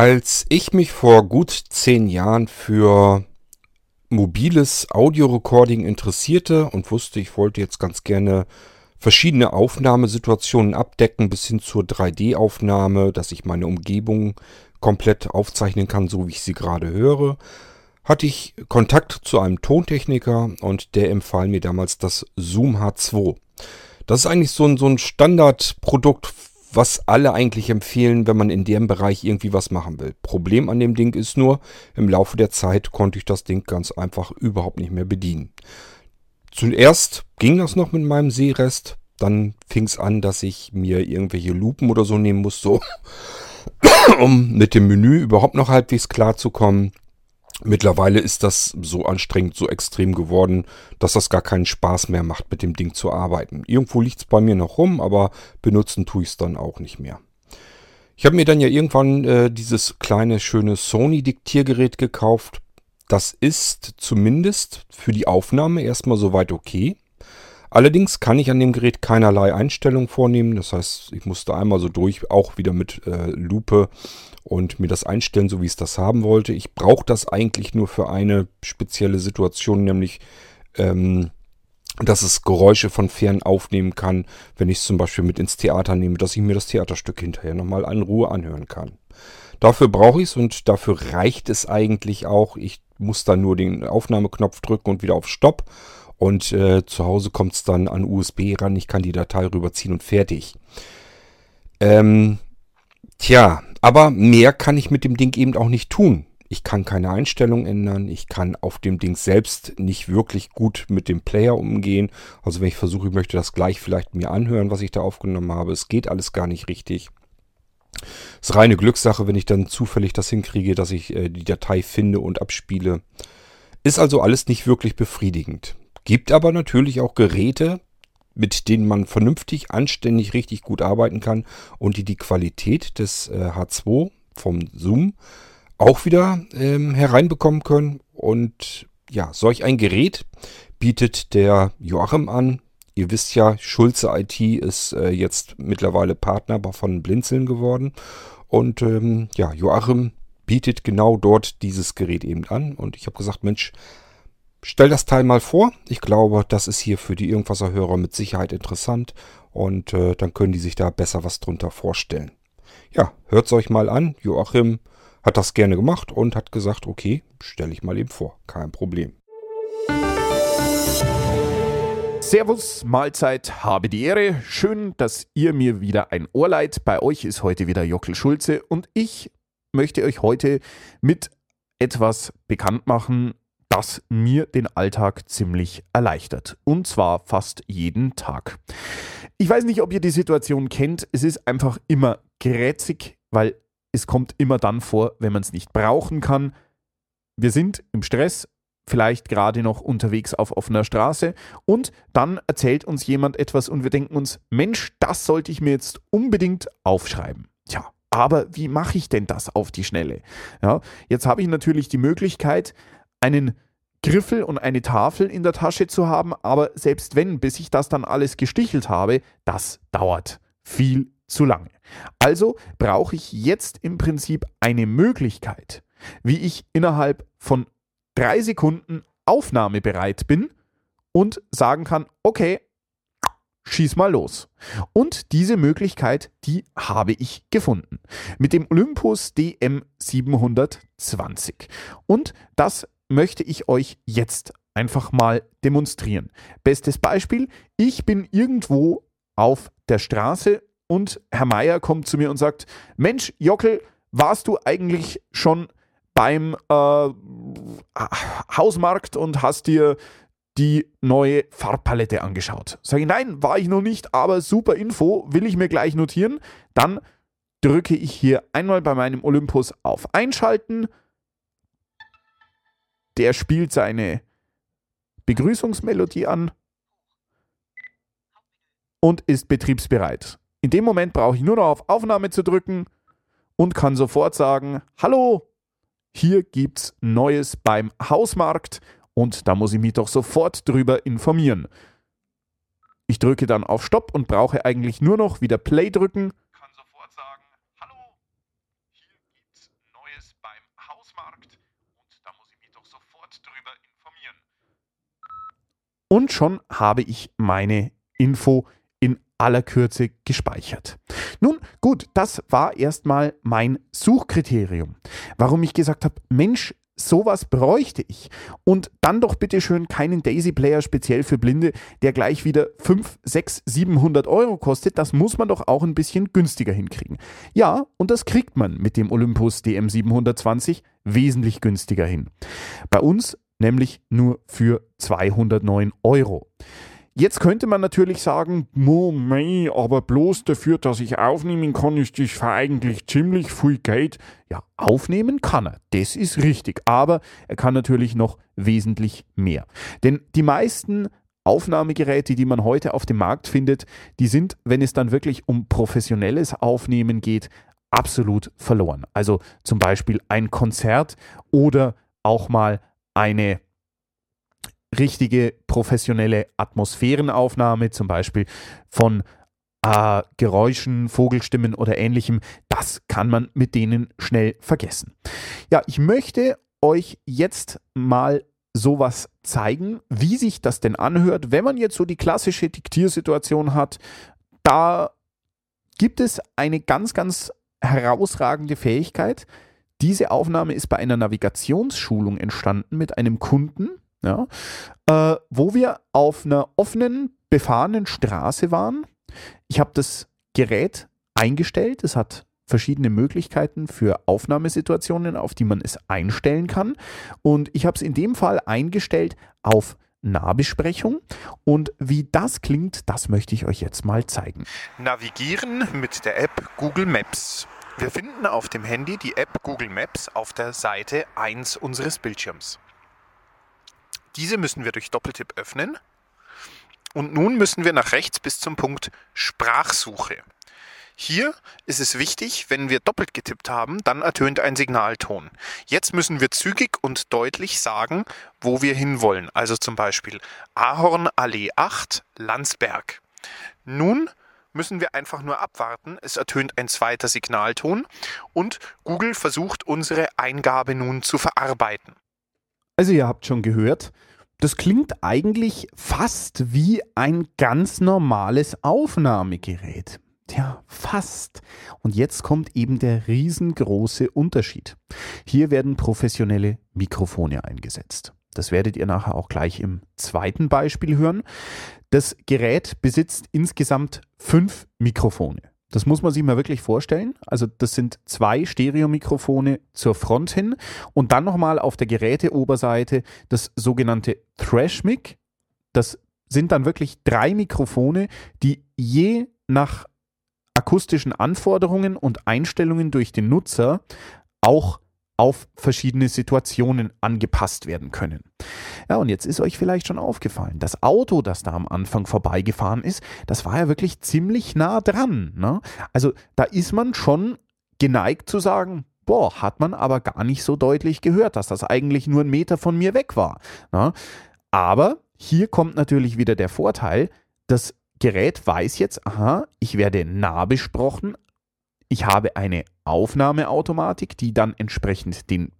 Als ich mich vor gut zehn Jahren für mobiles Audiorecording interessierte und wusste, ich wollte jetzt ganz gerne verschiedene Aufnahmesituationen abdecken, bis hin zur 3D-Aufnahme, dass ich meine Umgebung komplett aufzeichnen kann, so wie ich sie gerade höre, hatte ich Kontakt zu einem Tontechniker und der empfahl mir damals das Zoom H2. Das ist eigentlich so ein, so ein Standardprodukt, was alle eigentlich empfehlen, wenn man in dem Bereich irgendwie was machen will. Problem an dem Ding ist nur, im Laufe der Zeit konnte ich das Ding ganz einfach überhaupt nicht mehr bedienen. Zuerst ging das noch mit meinem Sehrest, dann fing es an, dass ich mir irgendwelche Lupen oder so nehmen musste, um mit dem Menü überhaupt noch halbwegs klarzukommen. Mittlerweile ist das so anstrengend, so extrem geworden, dass das gar keinen Spaß mehr macht, mit dem Ding zu arbeiten. Irgendwo liegt es bei mir noch rum, aber benutzen tue ich es dann auch nicht mehr. Ich habe mir dann ja irgendwann äh, dieses kleine, schöne Sony-Diktiergerät gekauft. Das ist zumindest für die Aufnahme erstmal soweit okay. Allerdings kann ich an dem Gerät keinerlei Einstellungen vornehmen. Das heißt, ich musste einmal so durch, auch wieder mit äh, Lupe und mir das einstellen, so wie ich es das haben wollte. Ich brauche das eigentlich nur für eine spezielle Situation, nämlich ähm, dass es Geräusche von fern aufnehmen kann, wenn ich es zum Beispiel mit ins Theater nehme, dass ich mir das Theaterstück hinterher nochmal in Ruhe anhören kann. Dafür brauche ich es und dafür reicht es eigentlich auch. Ich muss da nur den Aufnahmeknopf drücken und wieder auf Stopp. Und äh, zu Hause kommt es dann an USB ran. Ich kann die Datei rüberziehen und fertig. Ähm, tja, aber mehr kann ich mit dem Ding eben auch nicht tun. Ich kann keine Einstellung ändern. Ich kann auf dem Ding selbst nicht wirklich gut mit dem Player umgehen. Also wenn ich versuche, ich möchte das gleich vielleicht mir anhören, was ich da aufgenommen habe. Es geht alles gar nicht richtig. Ist reine Glückssache, wenn ich dann zufällig das hinkriege, dass ich äh, die Datei finde und abspiele. Ist also alles nicht wirklich befriedigend. Gibt aber natürlich auch Geräte, mit denen man vernünftig, anständig, richtig gut arbeiten kann und die die Qualität des äh, H2 vom Zoom auch wieder ähm, hereinbekommen können. Und ja, solch ein Gerät bietet der Joachim an. Ihr wisst ja, Schulze IT ist äh, jetzt mittlerweile Partner von Blinzeln geworden. Und ähm, ja, Joachim bietet genau dort dieses Gerät eben an. Und ich habe gesagt, Mensch, stell das Teil mal vor. Ich glaube, das ist hier für die Irgendwasser-Hörer mit Sicherheit interessant und äh, dann können die sich da besser was drunter vorstellen. Ja, hört es euch mal an. Joachim hat das gerne gemacht und hat gesagt, okay, stelle ich mal eben vor. Kein Problem. Servus, Mahlzeit, habe die Ehre. Schön, dass ihr mir wieder ein Ohr leiht. Bei euch ist heute wieder Jockel Schulze und ich möchte euch heute mit etwas bekannt machen, das mir den Alltag ziemlich erleichtert. Und zwar fast jeden Tag. Ich weiß nicht, ob ihr die Situation kennt. Es ist einfach immer grätzig, weil es kommt immer dann vor, wenn man es nicht brauchen kann. Wir sind im Stress, vielleicht gerade noch unterwegs auf offener Straße und dann erzählt uns jemand etwas und wir denken uns, Mensch, das sollte ich mir jetzt unbedingt aufschreiben. Tja, aber wie mache ich denn das auf die Schnelle? Ja, jetzt habe ich natürlich die Möglichkeit, einen Griffel und eine Tafel in der Tasche zu haben, aber selbst wenn, bis ich das dann alles gestichelt habe, das dauert viel zu lange. Also brauche ich jetzt im Prinzip eine Möglichkeit, wie ich innerhalb von drei Sekunden aufnahmebereit bin und sagen kann, okay, schieß mal los. Und diese Möglichkeit, die habe ich gefunden. Mit dem Olympus DM720. Und das möchte ich euch jetzt einfach mal demonstrieren. Bestes Beispiel, ich bin irgendwo auf der Straße und Herr Meier kommt zu mir und sagt, Mensch, Jockel, warst du eigentlich schon beim äh, Hausmarkt und hast dir die neue Farbpalette angeschaut? Sage ich, nein, war ich noch nicht, aber super Info, will ich mir gleich notieren. Dann drücke ich hier einmal bei meinem Olympus auf Einschalten der spielt seine Begrüßungsmelodie an und ist betriebsbereit. In dem Moment brauche ich nur noch auf Aufnahme zu drücken und kann sofort sagen, hallo, hier gibt's Neues beim Hausmarkt und da muss ich mich doch sofort drüber informieren. Ich drücke dann auf Stopp und brauche eigentlich nur noch wieder Play drücken. Kann sofort sagen, hallo, hier gibt's Schwarzmarkt und da muss ich mich doch sofort drüber informieren. Und schon habe ich meine Info in aller Kürze gespeichert. Nun gut, das war erstmal mein Suchkriterium. Warum ich gesagt habe, Mensch, sowas bräuchte ich. Und dann doch bitte schön keinen Daisy Player speziell für Blinde, der gleich wieder 5, 6, 700 Euro kostet. Das muss man doch auch ein bisschen günstiger hinkriegen. Ja, und das kriegt man mit dem Olympus DM720 wesentlich günstiger hin. Bei uns nämlich nur für 209 Euro. Jetzt könnte man natürlich sagen, mei, aber bloß dafür, dass ich aufnehmen kann, ist das eigentlich ziemlich viel Geld. Ja, aufnehmen kann er, das ist richtig, aber er kann natürlich noch wesentlich mehr. Denn die meisten Aufnahmegeräte, die man heute auf dem Markt findet, die sind, wenn es dann wirklich um professionelles Aufnehmen geht, absolut verloren. Also zum Beispiel ein Konzert oder auch mal eine richtige professionelle Atmosphärenaufnahme, zum Beispiel von äh, Geräuschen, Vogelstimmen oder ähnlichem, das kann man mit denen schnell vergessen. Ja, ich möchte euch jetzt mal sowas zeigen, wie sich das denn anhört, wenn man jetzt so die klassische Diktiersituation hat. Da gibt es eine ganz, ganz herausragende Fähigkeit. Diese Aufnahme ist bei einer Navigationsschulung entstanden mit einem Kunden, ja, äh, wo wir auf einer offenen, befahrenen Straße waren. Ich habe das Gerät eingestellt. Es hat verschiedene Möglichkeiten für Aufnahmesituationen, auf die man es einstellen kann. Und ich habe es in dem Fall eingestellt auf Nahbesprechung. Und wie das klingt, das möchte ich euch jetzt mal zeigen. Navigieren mit der App Google Maps. Wir finden auf dem Handy die App Google Maps auf der Seite 1 unseres Bildschirms. Diese müssen wir durch Doppeltipp öffnen. Und nun müssen wir nach rechts bis zum Punkt Sprachsuche. Hier ist es wichtig, wenn wir doppelt getippt haben, dann ertönt ein Signalton. Jetzt müssen wir zügig und deutlich sagen, wo wir hinwollen. Also zum Beispiel Ahorn Allee 8, Landsberg. Nun müssen wir einfach nur abwarten. Es ertönt ein zweiter Signalton und Google versucht unsere Eingabe nun zu verarbeiten. Also ihr habt schon gehört, das klingt eigentlich fast wie ein ganz normales Aufnahmegerät. Tja, fast. Und jetzt kommt eben der riesengroße Unterschied. Hier werden professionelle Mikrofone eingesetzt. Das werdet ihr nachher auch gleich im zweiten Beispiel hören. Das Gerät besitzt insgesamt fünf Mikrofone. Das muss man sich mal wirklich vorstellen. Also das sind zwei Stereomikrofone zur Front hin und dann nochmal auf der Geräteoberseite das sogenannte Thrash-Mic. Das sind dann wirklich drei Mikrofone, die je nach akustischen Anforderungen und Einstellungen durch den Nutzer auch auf verschiedene Situationen angepasst werden können. Ja, und jetzt ist euch vielleicht schon aufgefallen, das Auto, das da am Anfang vorbeigefahren ist, das war ja wirklich ziemlich nah dran. Ne? Also da ist man schon geneigt zu sagen, boah, hat man aber gar nicht so deutlich gehört, dass das eigentlich nur ein Meter von mir weg war. Ne? Aber hier kommt natürlich wieder der Vorteil, das Gerät weiß jetzt, aha, ich werde nah besprochen, ich habe eine Aufnahmeautomatik, die dann entsprechend den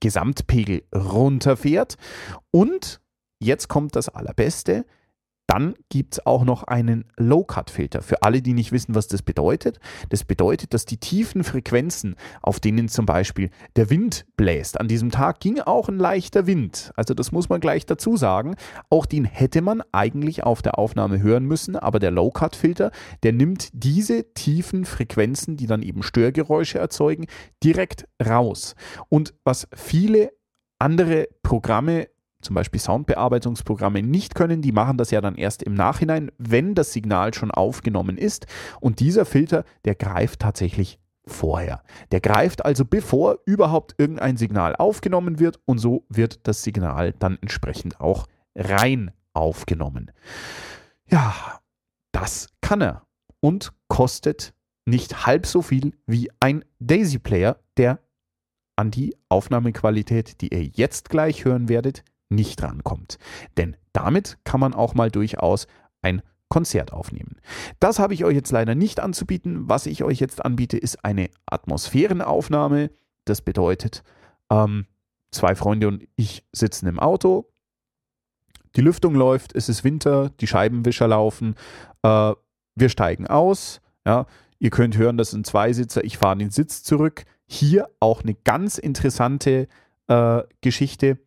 Gesamtpegel runterfährt. Und jetzt kommt das Allerbeste. Dann gibt es auch noch einen Low-Cut-Filter. Für alle, die nicht wissen, was das bedeutet. Das bedeutet, dass die tiefen Frequenzen, auf denen zum Beispiel der Wind bläst, an diesem Tag ging auch ein leichter Wind. Also das muss man gleich dazu sagen. Auch den hätte man eigentlich auf der Aufnahme hören müssen, aber der Low-Cut-Filter, der nimmt diese tiefen Frequenzen, die dann eben Störgeräusche erzeugen, direkt raus. Und was viele andere Programme zum Beispiel Soundbearbeitungsprogramme nicht können. Die machen das ja dann erst im Nachhinein, wenn das Signal schon aufgenommen ist. Und dieser Filter, der greift tatsächlich vorher. Der greift also bevor überhaupt irgendein Signal aufgenommen wird und so wird das Signal dann entsprechend auch rein aufgenommen. Ja, das kann er und kostet nicht halb so viel wie ein Daisy Player, der an die Aufnahmequalität, die ihr jetzt gleich hören werdet, nicht rankommt. Denn damit kann man auch mal durchaus ein Konzert aufnehmen. Das habe ich euch jetzt leider nicht anzubieten. Was ich euch jetzt anbiete, ist eine Atmosphärenaufnahme. Das bedeutet, Ähm, zwei Freunde und ich sitzen im Auto. Die Lüftung läuft, es ist Winter, die Scheibenwischer laufen. Äh, wir steigen aus. Ja, ihr könnt hören, das sind Zweisitzer. Ich fahre den Sitz zurück. Hier auch eine ganz interessante äh, Geschichte.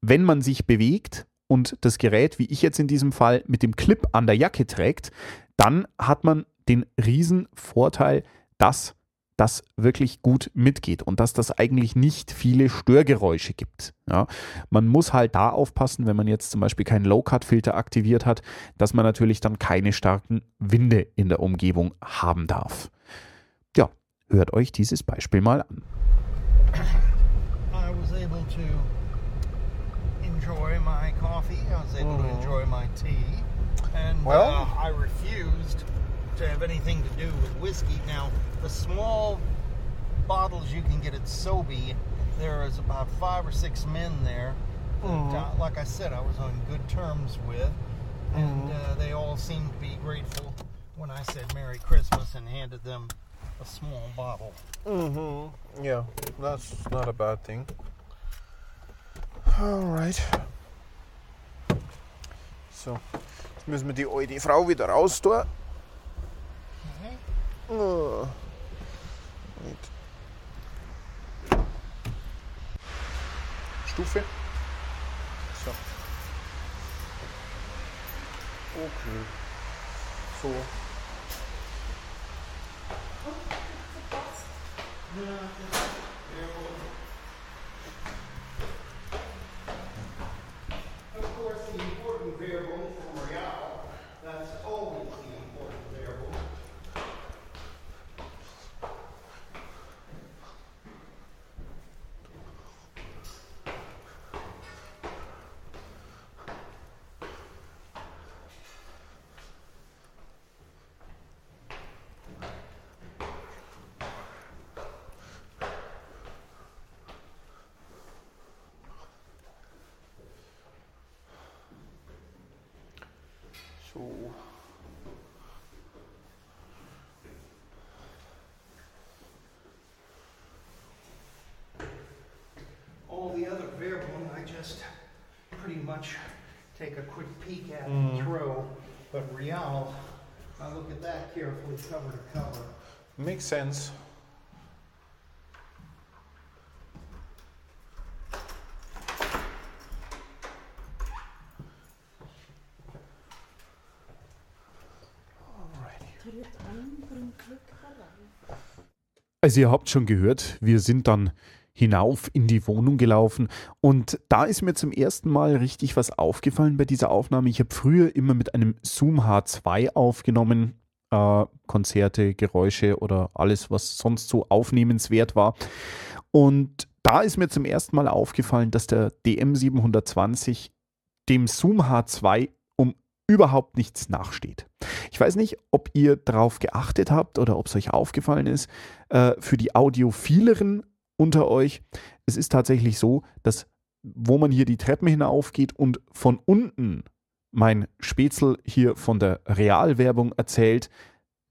Wenn man sich bewegt und das Gerät, wie ich jetzt in diesem Fall, mit dem Clip an der Jacke trägt, dann hat man den riesen Vorteil, dass das wirklich gut mitgeht und dass das eigentlich nicht viele Störgeräusche gibt. Ja, man muss halt da aufpassen, wenn man jetzt zum Beispiel keinen Low-Cut-Filter aktiviert hat, dass man natürlich dann keine starken Winde in der Umgebung haben darf. Ja, hört euch dieses Beispiel mal an. I was able to enjoy my coffee. I was able to enjoy my tea, and Well- uh, I refused to have anything to do with whiskey. Now, the small bottles you can get at Sobe, there is about five or six men there. That, uh, like I said, I was on good terms with, and uh, they all seemed to be grateful when I said Merry Christmas and handed them a small bottle. Mm-hmm. Yeah, that's not a bad thing. Alright. So, jetzt müssen wir die alte Frau wieder raus tun. Oh. Right. Stufe. So. Okay. So. Of vehicle All the other variable, I just pretty much take a quick peek at and throw. But Real, I look at that carefully, cover to cover. Makes sense. Also ihr habt schon gehört, wir sind dann hinauf in die Wohnung gelaufen und da ist mir zum ersten Mal richtig was aufgefallen bei dieser Aufnahme. Ich habe früher immer mit einem Zoom H2 aufgenommen, äh, Konzerte, Geräusche oder alles, was sonst so aufnehmenswert war. Und da ist mir zum ersten Mal aufgefallen, dass der DM720 dem Zoom H2 um überhaupt nichts nachsteht. Ich weiß nicht, ob ihr darauf geachtet habt oder ob es euch aufgefallen ist. Äh, für die Audiophileren unter euch, es ist tatsächlich so, dass wo man hier die Treppen hinaufgeht und von unten mein Spätzl hier von der Realwerbung erzählt,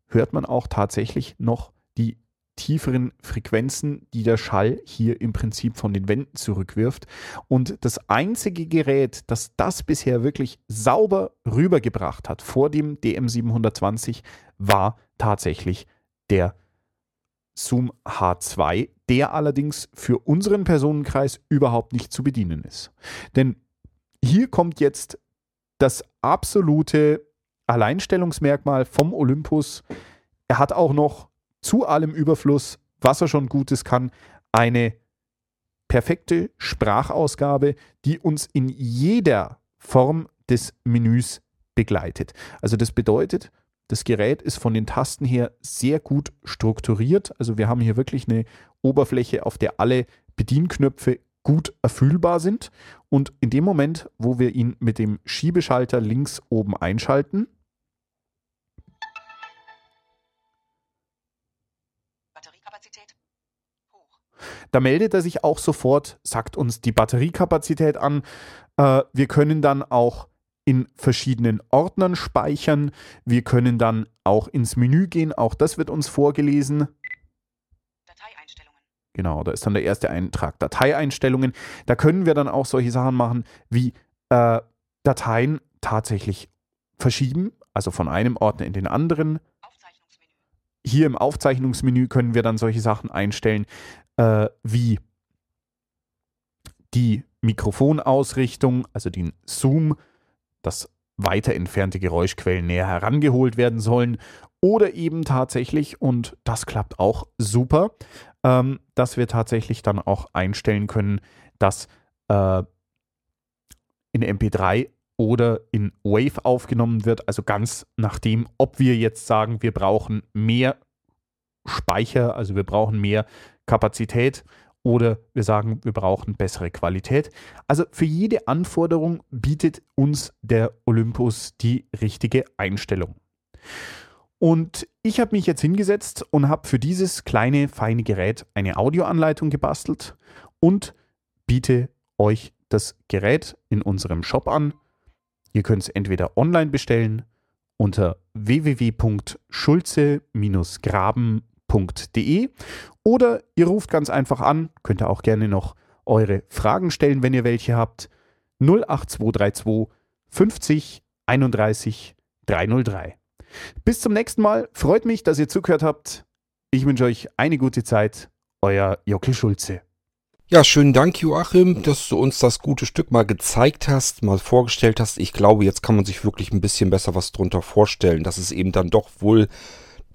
hört man auch tatsächlich noch die tieferen Frequenzen, die der Schall hier im Prinzip von den Wänden zurückwirft. Und das einzige Gerät, das das bisher wirklich sauber rübergebracht hat vor dem DM720, war tatsächlich der Zoom H2, der allerdings für unseren Personenkreis überhaupt nicht zu bedienen ist. Denn hier kommt jetzt das absolute Alleinstellungsmerkmal vom Olympus. Er hat auch noch zu allem Überfluss, was er schon Gutes kann, eine perfekte Sprachausgabe, die uns in jeder Form des Menüs begleitet. Also das bedeutet, das Gerät ist von den Tasten her sehr gut strukturiert. Also wir haben hier wirklich eine Oberfläche, auf der alle Bedienknöpfe gut erfüllbar sind. Und in dem Moment, wo wir ihn mit dem Schiebeschalter links oben einschalten. Da meldet er sich auch sofort, sagt uns die Batteriekapazität an. Äh, wir können dann auch in verschiedenen Ordnern speichern. Wir können dann auch ins Menü gehen. Auch das wird uns vorgelesen. Dateieinstellungen. Genau, da ist dann der erste Eintrag Dateieinstellungen. Da können wir dann auch solche Sachen machen wie äh, Dateien tatsächlich verschieben, also von einem Ordner in den anderen. Hier im Aufzeichnungsmenü können wir dann solche Sachen einstellen äh, wie die Mikrofonausrichtung, also den Zoom, dass weiter entfernte Geräuschquellen näher herangeholt werden sollen oder eben tatsächlich, und das klappt auch super, ähm, dass wir tatsächlich dann auch einstellen können, dass äh, in MP3 oder in Wave aufgenommen wird, also ganz nachdem, ob wir jetzt sagen, wir brauchen mehr Speicher, also wir brauchen mehr Kapazität oder wir sagen, wir brauchen bessere Qualität. Also für jede Anforderung bietet uns der Olympus die richtige Einstellung. Und ich habe mich jetzt hingesetzt und habe für dieses kleine, feine Gerät eine Audioanleitung gebastelt und biete euch das Gerät in unserem Shop an. Ihr könnt es entweder online bestellen unter www.schulze-graben.de oder ihr ruft ganz einfach an, könnt ihr auch gerne noch eure Fragen stellen, wenn ihr welche habt. 08232 50 31 303. Bis zum nächsten Mal. Freut mich, dass ihr zugehört habt. Ich wünsche euch eine gute Zeit. Euer Jockel Schulze. Ja, schönen Dank, Joachim, dass du uns das gute Stück mal gezeigt hast, mal vorgestellt hast. Ich glaube, jetzt kann man sich wirklich ein bisschen besser was drunter vorstellen, dass es eben dann doch wohl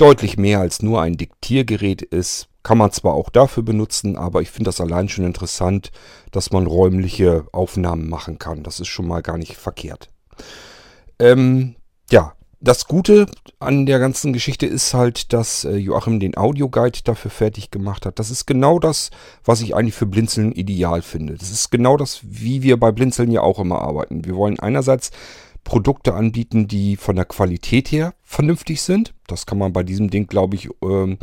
deutlich mehr als nur ein Diktiergerät ist. Kann man zwar auch dafür benutzen, aber ich finde das allein schon interessant, dass man räumliche Aufnahmen machen kann. Das ist schon mal gar nicht verkehrt. Ähm, ja, das Gute an der ganzen Geschichte ist halt, dass äh, Joachim den Audioguide dafür fertig gemacht hat. Das ist genau das, was ich eigentlich für Blinzeln ideal finde. Das ist genau das, wie wir bei Blinzeln ja auch immer arbeiten. Wir wollen einerseits Produkte anbieten, die von der Qualität her vernünftig sind. Das kann man bei diesem Ding, glaube ich, ähm,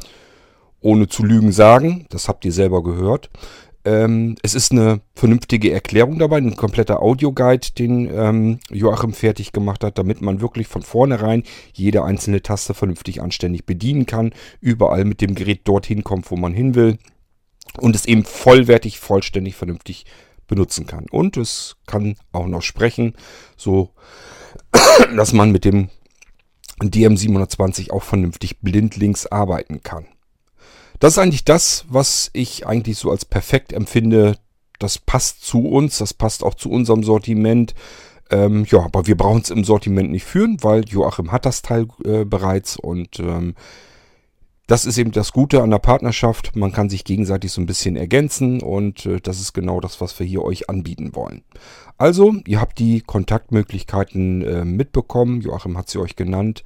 ohne zu lügen sagen. Das habt ihr selber gehört. Ähm, es ist eine vernünftige Erklärung dabei, ein kompletter Audioguide, den ähm, Joachim fertig gemacht hat, damit man wirklich von vornherein jede einzelne Taste vernünftig anständig bedienen kann, überall mit dem Gerät dorthin kommt, wo man hin will und es eben vollwertig, vollständig, vernünftig benutzen kann. Und es kann auch noch sprechen, so dass man mit dem DM720 auch vernünftig blindlings arbeiten kann. Das ist eigentlich das, was ich eigentlich so als perfekt empfinde. Das passt zu uns, das passt auch zu unserem Sortiment. Ähm, ja, aber wir brauchen es im Sortiment nicht führen, weil Joachim hat das Teil äh, bereits und ähm, das ist eben das Gute an der Partnerschaft. Man kann sich gegenseitig so ein bisschen ergänzen und äh, das ist genau das, was wir hier euch anbieten wollen. Also, ihr habt die Kontaktmöglichkeiten äh, mitbekommen. Joachim hat sie euch genannt.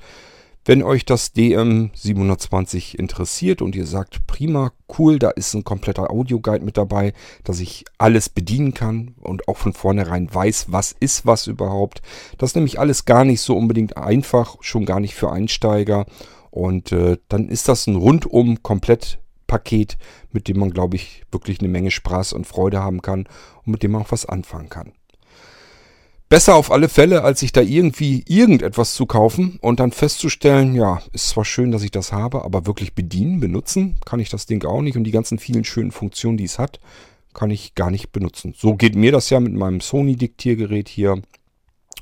Wenn euch das DM720 interessiert und ihr sagt, prima, cool, da ist ein kompletter Audioguide mit dabei, dass ich alles bedienen kann und auch von vornherein weiß, was ist was überhaupt. Das ist nämlich alles gar nicht so unbedingt einfach, schon gar nicht für Einsteiger. Und äh, dann ist das ein rundum komplett Paket, mit dem man, glaube ich, wirklich eine Menge Spaß und Freude haben kann und mit dem man auch was anfangen kann. Besser auf alle Fälle, als sich da irgendwie irgendetwas zu kaufen und dann festzustellen, ja, ist zwar schön, dass ich das habe, aber wirklich bedienen, benutzen kann ich das Ding auch nicht und die ganzen vielen schönen Funktionen, die es hat, kann ich gar nicht benutzen. So geht mir das ja mit meinem Sony-Diktiergerät hier.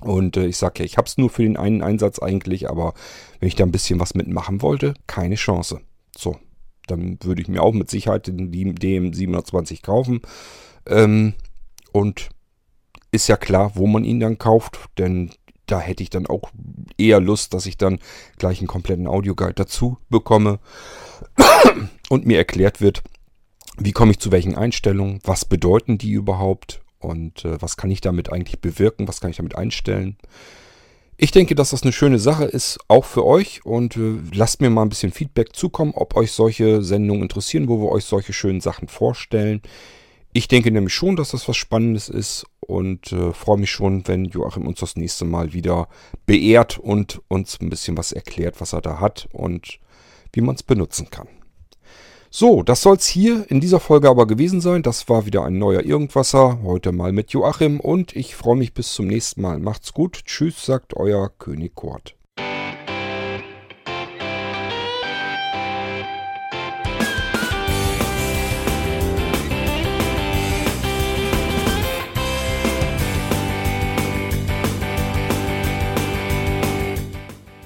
Und äh, ich sage ja, ich habe es nur für den einen Einsatz eigentlich, aber wenn ich da ein bisschen was mitmachen wollte, keine Chance. So, dann würde ich mir auch mit Sicherheit den DM720 kaufen. Ähm, und ist ja klar, wo man ihn dann kauft, denn da hätte ich dann auch eher Lust, dass ich dann gleich einen kompletten Audioguide dazu bekomme und mir erklärt wird, wie komme ich zu welchen Einstellungen, was bedeuten die überhaupt und äh, was kann ich damit eigentlich bewirken, was kann ich damit einstellen. Ich denke, dass das eine schöne Sache ist, auch für euch und äh, lasst mir mal ein bisschen Feedback zukommen, ob euch solche Sendungen interessieren, wo wir euch solche schönen Sachen vorstellen. Ich denke nämlich schon, dass das was Spannendes ist und äh, freue mich schon, wenn Joachim uns das nächste Mal wieder beehrt und uns ein bisschen was erklärt, was er da hat und wie man es benutzen kann. So, das soll es hier in dieser Folge aber gewesen sein. Das war wieder ein neuer Irgendwasser, heute mal mit Joachim und ich freue mich bis zum nächsten Mal. Macht's gut, tschüss, sagt euer König Kurt.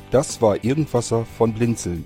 Das war Irgendwasser von Blinzeln.